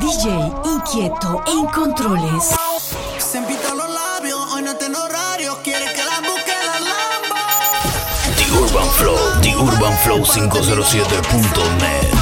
DJ inquieto en controles. Se empita los labios, hoy no tengo horario, quiere que la busque la lambo. The Urban Flow, The Urban Flow 507.net.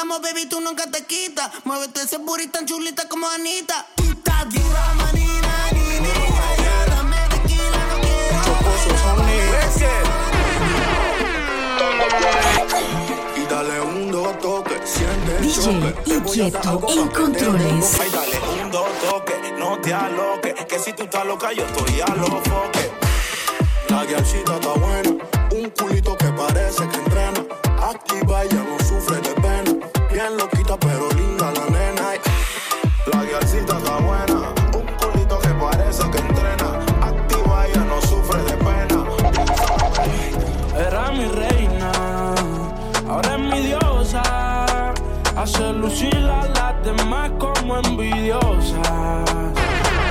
chingamos, baby, tú nunca te quitas. Muévete ese booty tan chulita como Anita. Tú estás dura, manina, ni, ni. Dame tequila, no quiero. Y dale un dos toque, siente el DJ choque. Te voy a dar inquieto en controles. Y dale un dos toque, no te aloques. Que si tú estás loca, yo estoy a los foques. La guiachita está buena, un culito que parece que entrena. Activa, ella no sufre. Bien loquita, pero linda la nena. La guiachita está buena, un culito que parece que entrena. Activa, ella no sufre de pena. Era mi reina, ahora es mi diosa. Hace lucir a las demás como envidiosas.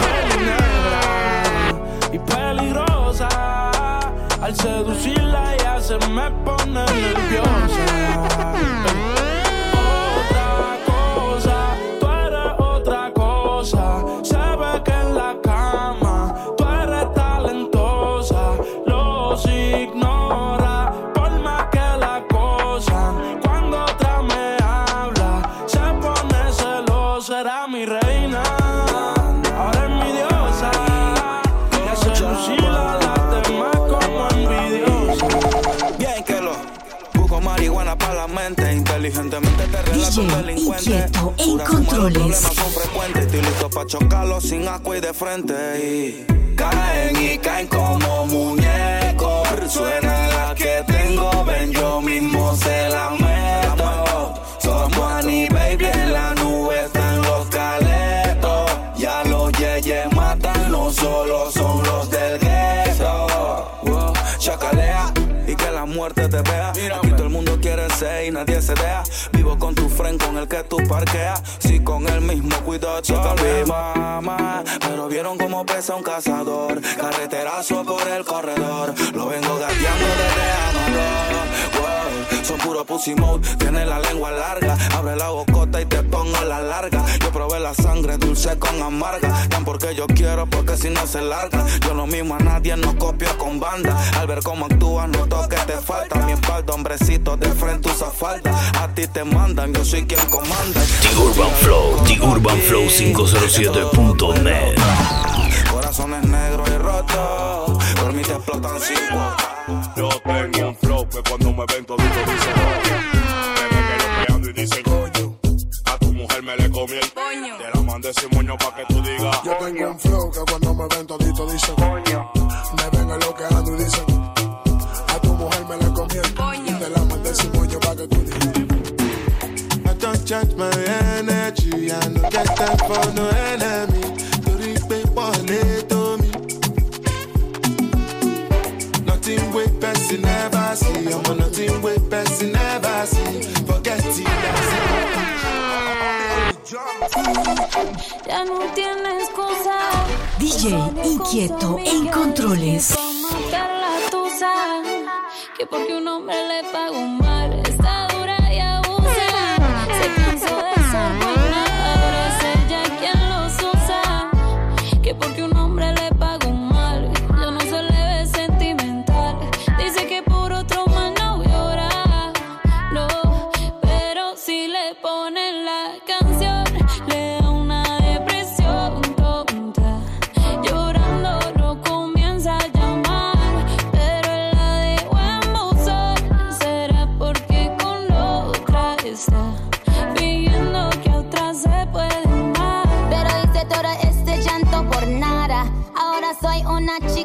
Peli y peligrosa. Al seducirla ella se me pone nerviosa. Inteligentemente te relato DJ un delincuente. inquieto en Pura controles. problemas son frecuentes, estoy listo para chocarlos sin agua y de frente. Y caen y caen como muñecos. Suena la que tengo, ven yo mismo se la meto. Somos Annie Baby en la nadie se deja. Vivo con tu friend con el que tú parqueas. Si con el mismo cuidado, chica, mamá. Pero vieron cómo pesa un cazador. Carreterazo por el corredor. Puro pussy mode. Tiene la lengua larga. Abre la bocota y te pongo la larga. Yo probé la sangre dulce con amarga. Tan porque yo quiero, porque si no se larga. Yo lo mismo a nadie, no copio con banda. Al ver cómo actúas, noto que te falta. Mi espalda, hombrecito, de frente usa falda. A ti te mandan, yo soy quien comanda. The Urban Flow, The Urban Flow 507.net. Corazones negros y rotos. Por mí te explotan sin. Yo tengo un flow que cuando me ven todito coño. Te la mandé sin moño pa' que tú digas. Yo tengo un flow que cuando me ven todito dicen coño. Me ven en lo que ando y dicen a tu mujer me la comí el coño. Te la mandé sin moño pa' que tú digas. I don't charge my energy. I no get time for no enemy. Torí pé wọlé tó mi. Nothing wey person never see. Ọmọ nothing wey person never see. Forget it, that's Ya no tienes excusa. DJ inquieto en controles. La tusa, que porque un hombre le paga un mal, está dura y abusa. Se cansó de ser buena, ahora es ella quien los usa. Que porque un hombre le paga un mal, yo no se le ve sentimental. Dice que por otro mal no llora, no, pero si le ponen la canción,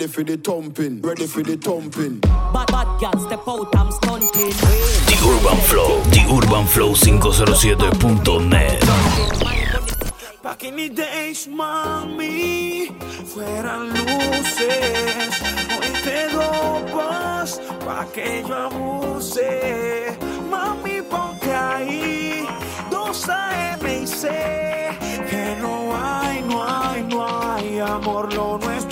Ready for the thumping. Ready for the thumping. Bad, bad girl, step out, I'm stunting. The Urban Flow, The Urban Flow 507.net. Back in the days, mami, fueran luces. Hoy te dopas pa' que yo abuse. Mami, ponte ahí, dos AM y C. Que no hay, no hay, no hay amor. Lo nuestro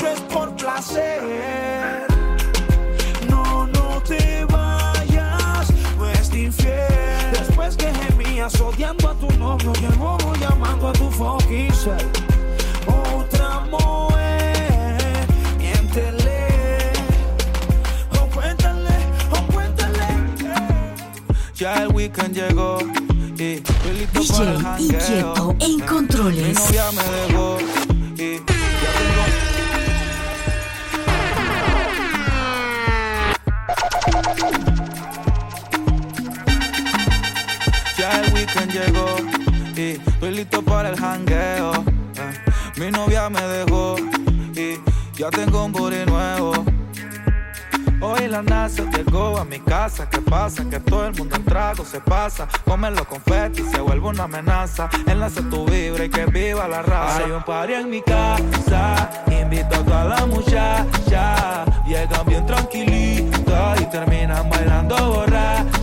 gemías odiando a tu novio y el bobo llamando a tu fucking. Otra mujer, miéntele. O cuéntale, o cuéntale. Ya el weekend llegó y DJ. Inquieto en Mi controles. novia me dejó Llegó y estoy listo para el jangueo. Eh, Mi novia me dejó y ya tengo un booty nuevo. Hoy la NASA llegó a mi casa. ¿Qué pasa? Que todo el mundo en trago se pasa. Come los confetti se vuelve una amenaza. Enlace tu vibra y que viva la raza. Hay un party en mi casa. Invito a toda la muchacha. Llegan bien tranquilitas y terminan bailando borracha.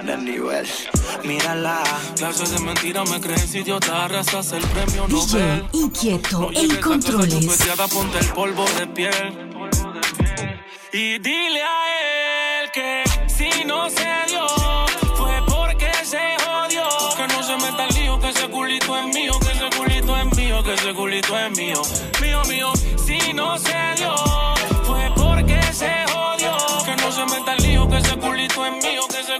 Pelinera. Ya tiene el nivel. Mírala. Clases de mentira me crees idiota, arrasas el premio DJ Nobel. Inquieto No en casa controles. ponte el polvo de piel. Y dile a él que si no se dio, fue porque se jodió. Que no se meta el lío, que ese culito es mío, que ese culito es mío, que ese culito es mío. Mío, mío, si no se dio,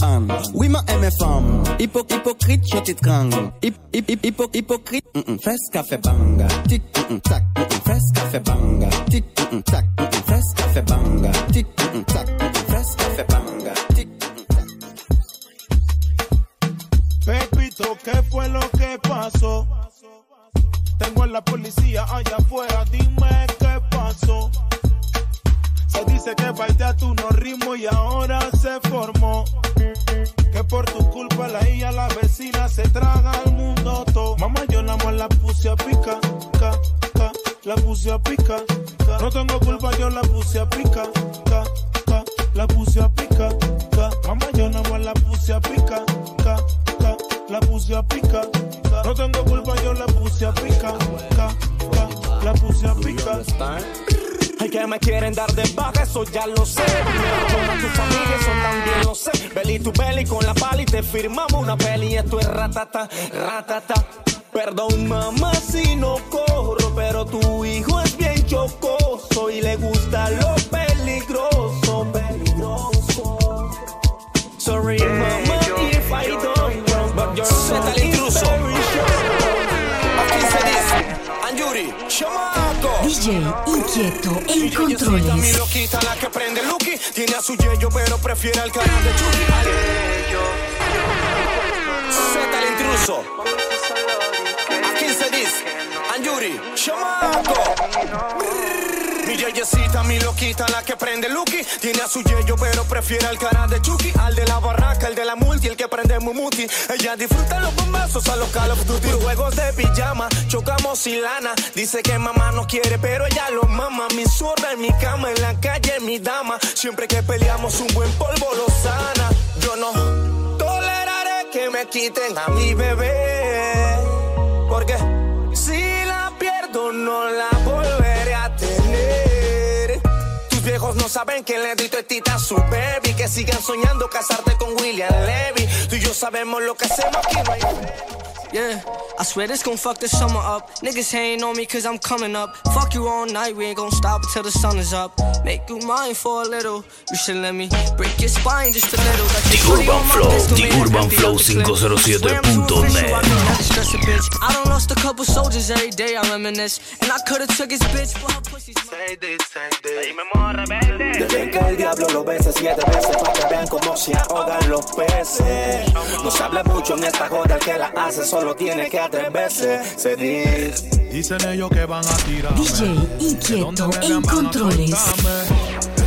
ban. Oui, ma aime femme. Hypo, hypocrite, je t'étrangle. Hip, hip, hip, hypo, hypocrite. Mm -mm. Café banga. Tic, mm -mm, tac, mm -mm. Café banga. Tic, mm -mm, tac, mm -mm. Café banga. Tic, mm -mm, tac, mm -mm. Café banga. Tic, mm -mm, tac. Pepito, ¿qué fue lo que pasó? Tengo a la policía allá afuera, dime qué pasó. Dice que a tu no ritmo y ahora se formó. Que por tu culpa la hija, la vecina se traga al mundo todo. Mamá, yo la más la puse a pica, ca, ca, la puse a pica. ca. No tengo culpa, yo la puse a pica, ca, ca, la puse a pica. ca. Mamá, yo nada más la puse a pica, ca, puse a picar. No tengo culpa, yo la puse a picar. Ca, ca, La puse a picar. Hay que me quieren dar de baja, eso ya lo sé. Con tu familia, eso también lo sé. Belly tu belly con la pala y te firmamos una peli. Esto es ratata, ratata. Perdón, mamá, si no corro, pero tu hijo es bien chocoso y le gusta lo peligroso, peligroso. Sorry, mama, if I don't, but you're el intruso. Aquí se dice, Anjuri. DJ Inquieto en Mi controles. loquita, la que prende Lucky. Tiene a su yello, pero prefiere al canal de Chucky. Z el intruso. Aquí se dice, Anjuri, chamaco. Mi yeyecita, mi loquita, la que prende Lucky. Tiene a su yello, pero prefiere al canal de Chucky. Al de la barraca, el de la multi, el que prende Mumuti. Ella disfruta los bombazos a los Call of Duty. Juegos de pijama, chocamos sin lana. Dice que mamá no quiere, pero ella lo mama. Mi zorra en mi cama, en la calle, mi dama. Siempre que peleamos, un buen polvo lo sana. Yo no toleraré que me quiten a mi bebé. Porque si la pierdo, no la saben que le doy teta a su baby. Que sigan soñando casarte con William Levy. Tú y yo sabemos lo que hacemos aquí, no. Yeah, I swear this gon' fuck the summer up. Niggas hating on me cause I'm coming up. Fuck you all night, we ain't gon' stop until the sun is up. Make you mine for a little. You should let me break your spine just a little. The Urban Flow, The Urban Flow out the clip. 507.net. Swear I'm too official, I don't lost a couple soldiers every day, I reminisce. And I could've took his bitch, but her pussy's Desde que el diablo lo besa siete veces para que vean cómo se ahogan los peces. No se habla mucho en esta joda, el que la hace solo tiene que atreverse. Se dice. Dicen ellos que van a tirar. DJ Inquieto en controles.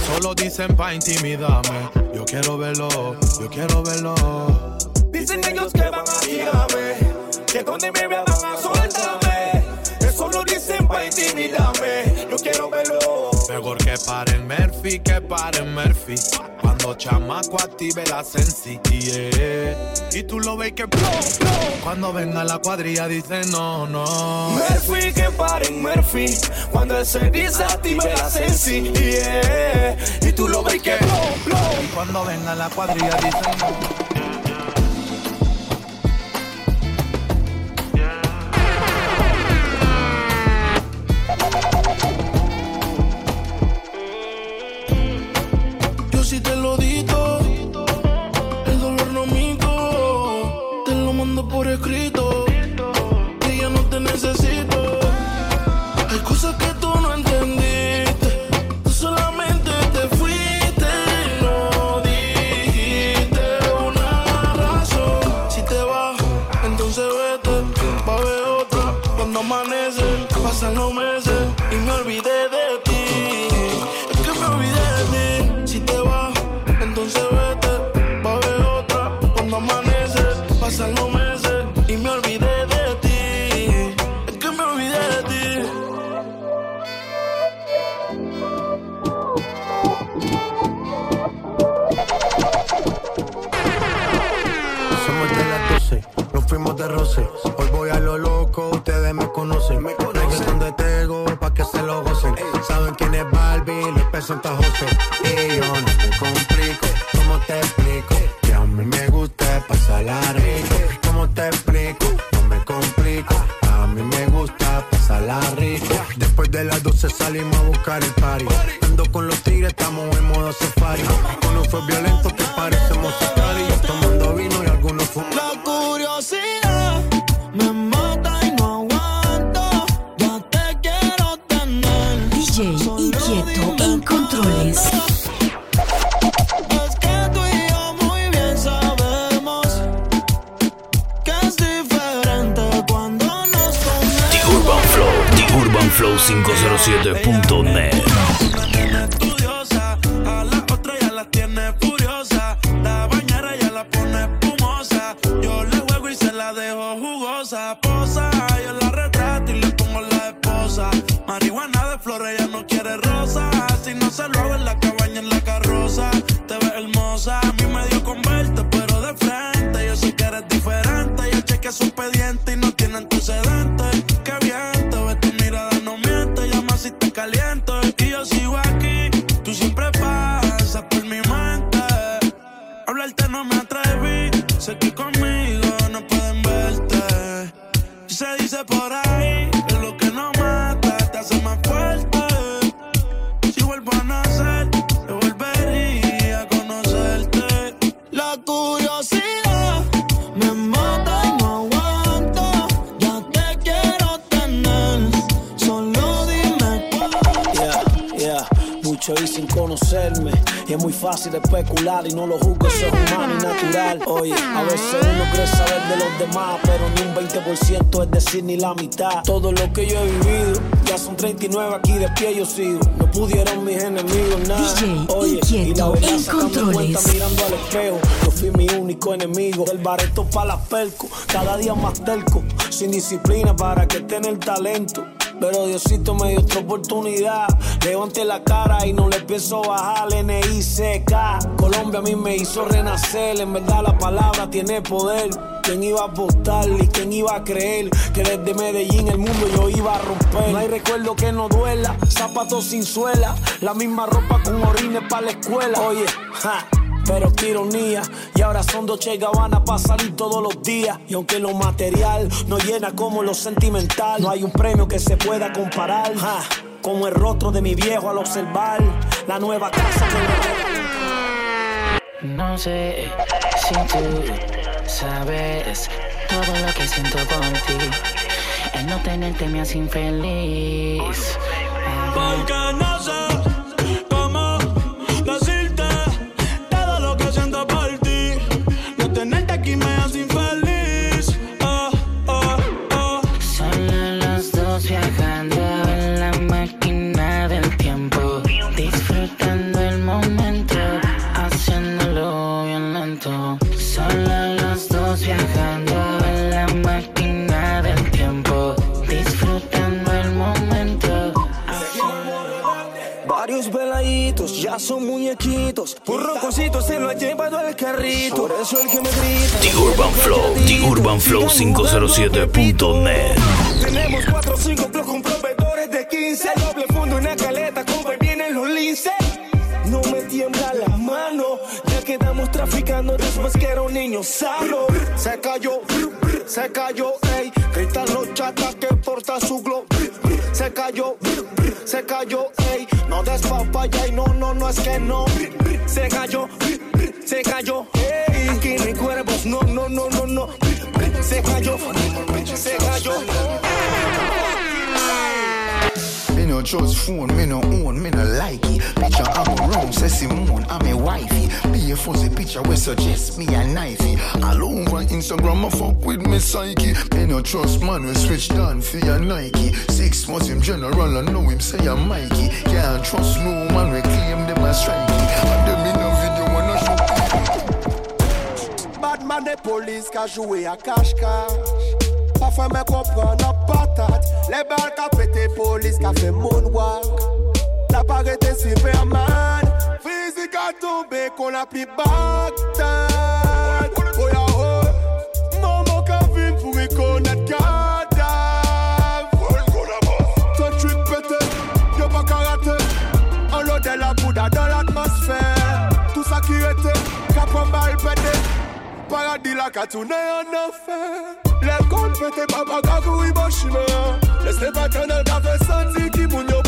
Solo dicen pa' intimidarme. Yo quiero verlo, yo quiero verlo. Dicen ellos que van a tirarme, que donde me vean van a soltarme. Eso lo dicen pa' intimidarme. Yo quiero verlo. Mejor que paren Murphy, que paren Murphy. Cuando chamaco active la sensi, yeah. Y tú lo ves que blow, blow. Cuando venga la cuadrilla dice no, no. Murphy, que paren Murphy. Cuando él se dice active la sensi, yeah. Y tú lo ves que blow, blow. Cuando venga la cuadrilla dice no. 60 José. Y yo no me complico, ¿cómo te explico? Que a mí me gusta pasar la rico. ¿Cómo te explico? No me complico, a mí me gusta pasar la rico. Después de las 12 salimos a buscar el party. Ando con los tigres, estamos en modo safari. Fácil especular y no lo juzgo, eso es humano y natural. Oye, a veces uno cree saber de los demás, pero ni un 20% es decir ni la mitad. Todo lo que yo he vivido, ya son 39 aquí de pie yo sigo. No pudieron mis enemigos nada. DJ Oye, y la Inquieto en sacando cuenta controles. mirando al espejo. Yo fui mi único enemigo. Del bareto para las perco, cada día más terco. Sin disciplina para que tenga el talento. Pero Diosito me dio otra oportunidad. Levante la cara y no le pienso bajar. NICK. Colombia a mí me hizo renacer. En verdad la palabra tiene poder. ¿Quién iba a apostar y quién iba a creer que desde Medellín el mundo yo iba a romper? No hay recuerdo que no duela, zapatos sin suela, la misma ropa con orines para la escuela. Oye, ja. Pero qué ironía, y ahora son Dolce Gabbana para salir todos los días. Y aunque lo material no llena como lo sentimental, no hay un premio que se pueda comparar. ja, como el rostro de mi viejo al observar la nueva casa que me No sé si tú sabes todo lo que siento por ti. El no tenerte me hace infeliz. Porque no sé muñequitos. Por roncositos se lo ha llevado el carrito. Por eso el que me grita. The Urban Flow, The Urban Flow 507.net. Tenemos 4 o 5 blogs con proveedores de 15. Doble fondo, una caleta, como vienen los linces. No me tiembla la mano, ya quedamos traficando después que era un niño sano. Se cayó, se cayó, ey. Gritan los chatas que porta su glow. Se cayó, se cayó, ey. No des papaya y no, no, no es que no. Se cayó, se cayó. ey. Aquí no hay cuervos, no, no, no, no, no. Se cayó, se cayó. No trust phone, me no own, me no like it. Picture I'm around, say Simone, I'm a wifey. Be a fuzzy picture, we suggest me a knifey. All over Instagram, I fuck with me psyche. Me no trust man, we switch down for your Nike. Six months him general, I know him say I'm Mikey. Can't trust no man, we claim them as strikey. And them in a video, wanna show Badman de police ka joué à cache-cache Sa fè mè kompran nan patat Le bal ka pète polis ka moonwalk. La parete Superman. Fizik a tombe kon la pli baktan Oya oh, ho oh. Maman ka vin pou y konet kadav Ton trik pète Yo pa karate An de la bouda dan l'atmosfèr Tout sa ki ete Kapon bal pète Paradis la ka toune an anfer Parol pete pa gagou i Leste ka fe santi ki moun yo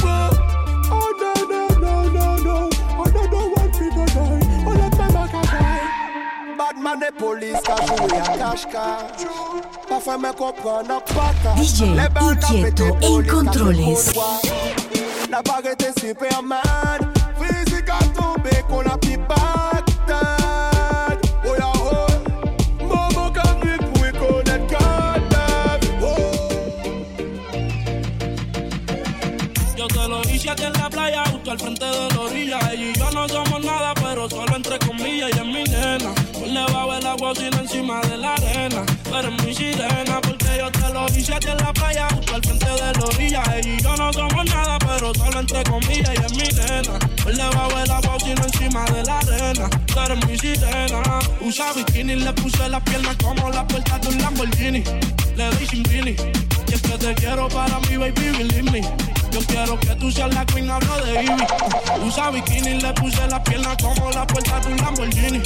Oh no no no no no. Oh no no one people die. Oh let a die. Polis ka jowe Pa me DJ Inquieto Incontroles La Yo te lo hice aquí en la playa, justo al frente de la orilla. Ella y yo no somos nada, pero solo entre comillas. Ella es mi nena. Por debajo del agua, sino encima de la arena. Pero es mi sirena, porque yo te lo hice aquí en la playa, justo al frente de la orilla. Ella y yo no somos nada, pero solo entre comillas. Ella es mi nena. Por debajo del agua, sino encima de la arena. Pero es mi sirena. Usa bikini, le puse las piernas como la puerta de un Lamborghini. Le doy sin. Y es que te quiero para mi baby, believe me. Yo quiero que tú seas la queen, hablo de Ivy. Usa bikini, le puse la pierna como la puerta de un Lamborghini.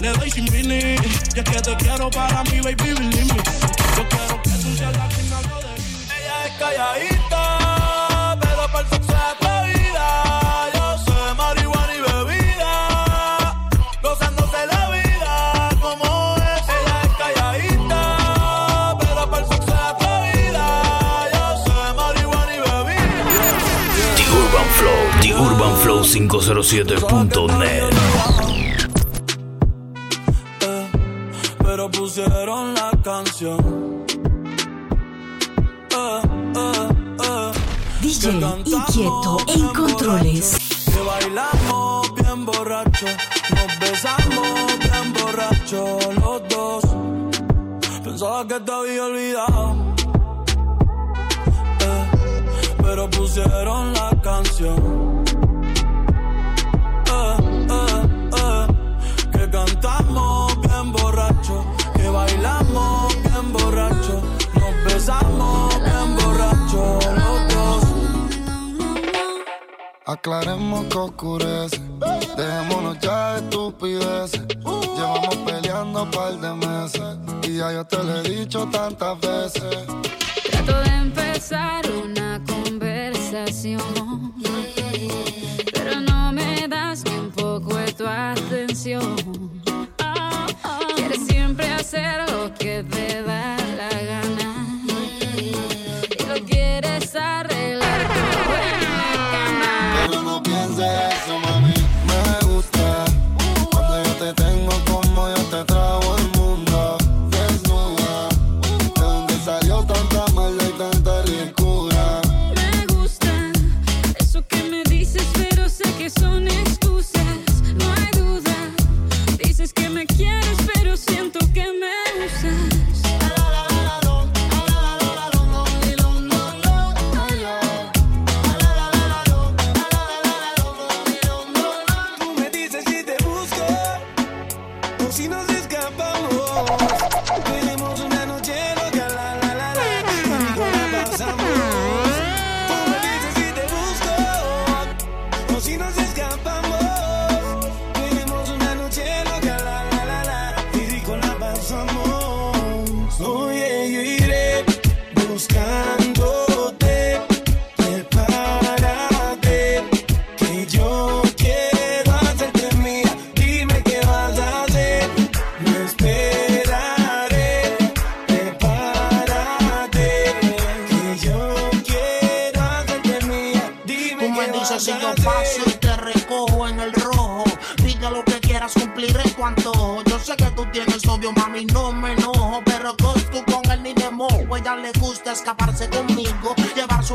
Le doy sin vini, y es que te quiero para mi baby, believe me. Yo quiero que tú seas la queen, hablo de Ivy. Ella es calladita, pero para TheUrbanFlow507.net Pero pusieron la canción. DJ Inquieto en controles. Que bailamos bien borracho. Nos besamos bien borracho los dos. Pensaba que te había olvidado. Eh, pero pusieron la canción. Aclaremos que oscurece. Dejémonos ya de estupideces. Llevamos peleando un par de meses. Y ya yo te lo he dicho tantas veces.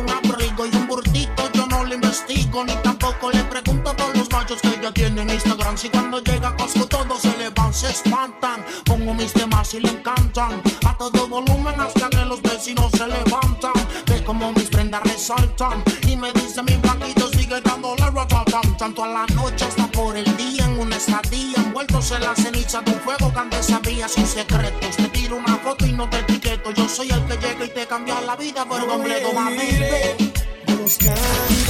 Un abrigo y un burtito. Yo no le investigo, ni tampoco le pregunto por los machos que ella tiene en Instagram. Si cuando llega a Costco todos se le van, se espantan. Pongo mis temas y le encantan. A todo volumen hasta que los vecinos se levantan. Ve como mis prendas resaltan. Y me dice mi blanquito sigue dándole ratatam. Tanto a la noche hasta por el día en una estadía. Envueltos en la ceniza de un fuego que antes sabía sin secretos. Te tiro una foto y no te soy el que llega y te cambia la vida por completo, mami.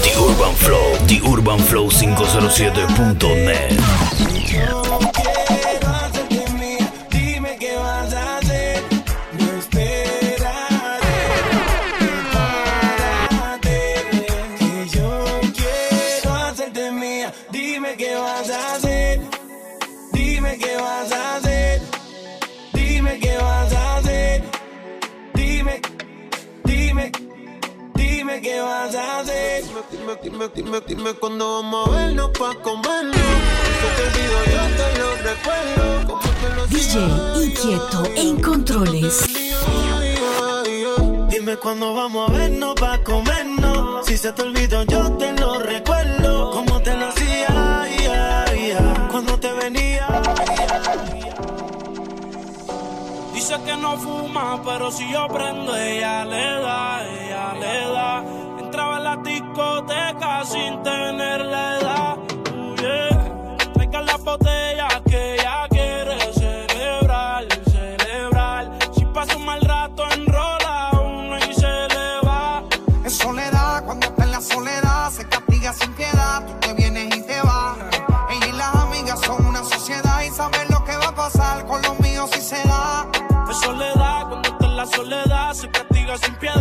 The Urban Flow, The Urban Flow 507.net. Dime, dime, dime, dime cuándo vamos a vernos pa' comernos. Si te olvido, yo te lo recuerdo. Como te lo DJ inquieto en controles. Dime cuándo vamos a vernos pa' comernos. Si se te olvidó, yo te lo recuerdo. Como te lo hacía, ya, ya, cuando te venía. Dice que no fuma, pero si yo prendo, ella le da, ella le da la discoteca sin tener la edad. Uh, yeah. Traigan las botellas que ya quiere celebrar, celebrar. Si pasa un mal rato, enrola uno y se le va. Es soledad, cuando está en la soledad, se castiga sin piedad. Tú te vienes y te vas. Ella y las amigas son una sociedad y saben lo que va a pasar con los míos si se da. Es soledad, cuando está en la soledad, se castiga sin piedad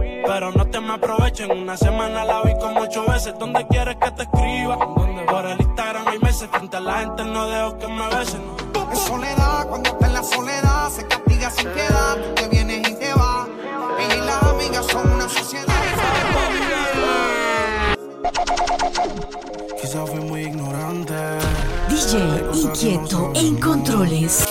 Pero no te me aprovechen. Una semana la vi como ocho veces. ¿Dónde quieres que te escriba? Por el Instagram hay meses. Frente a la gente no dejo que me besen. En soledad, cuando está en la soledad, se castiga sin piedad. Tú te vienes y te vas. Ella y las amigas son una sociedad. Quizás fui muy ignorante. DJ inquieto en controles.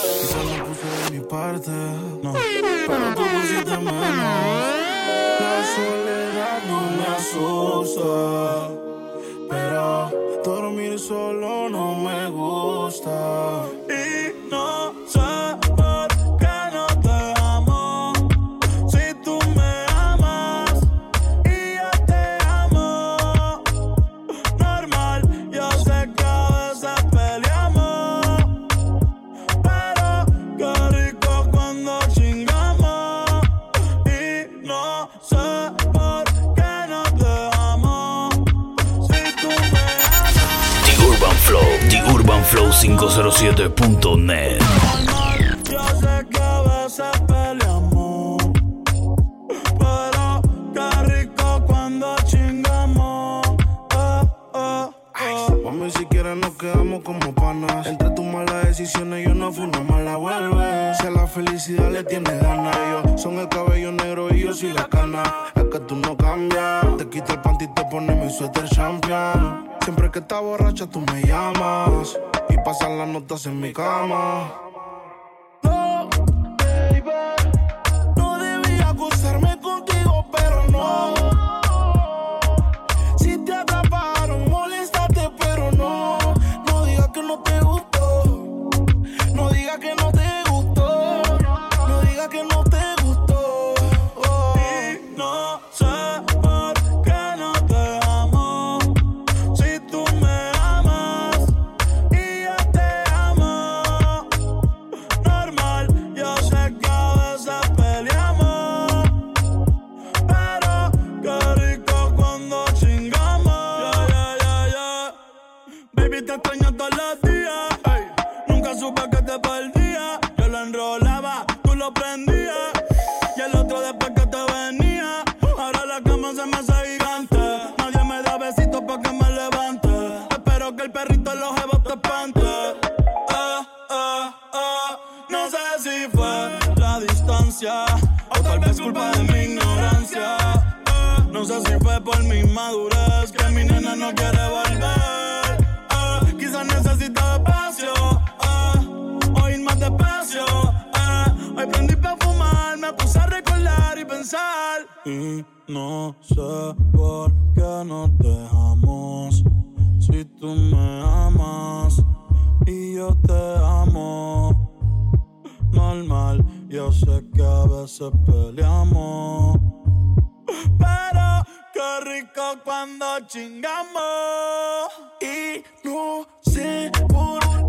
507.net. Yo sé que a veces peleamos, pero qué rico cuando chingamos. Mami, si quieres nos quedamos como panas. Entre tus malas decisiones yo no fui una mala vuelve. Si a la felicidad le tienes ganas, yo son el cabello negro y yo soy la cana. Es que tú no cambias. Te quito el panty y te pones mi suéter champion. Siempre que estás borracha tú me llamas pasan las notas en mi cama. No, baby, no debía acusarme contigo, pero no. No quiere volver. Ah, Quizás necesita espacio, ah, o ir más despacio. ah. Hoy prendí pa' fumar, me puse a recordar y pensar. Y no sé por qué nos dejamos. Si tú me amas y yo te amo. Normal, yo sé que a veces peleamos. Pero Qué rico cuando chingamos. Y no sé por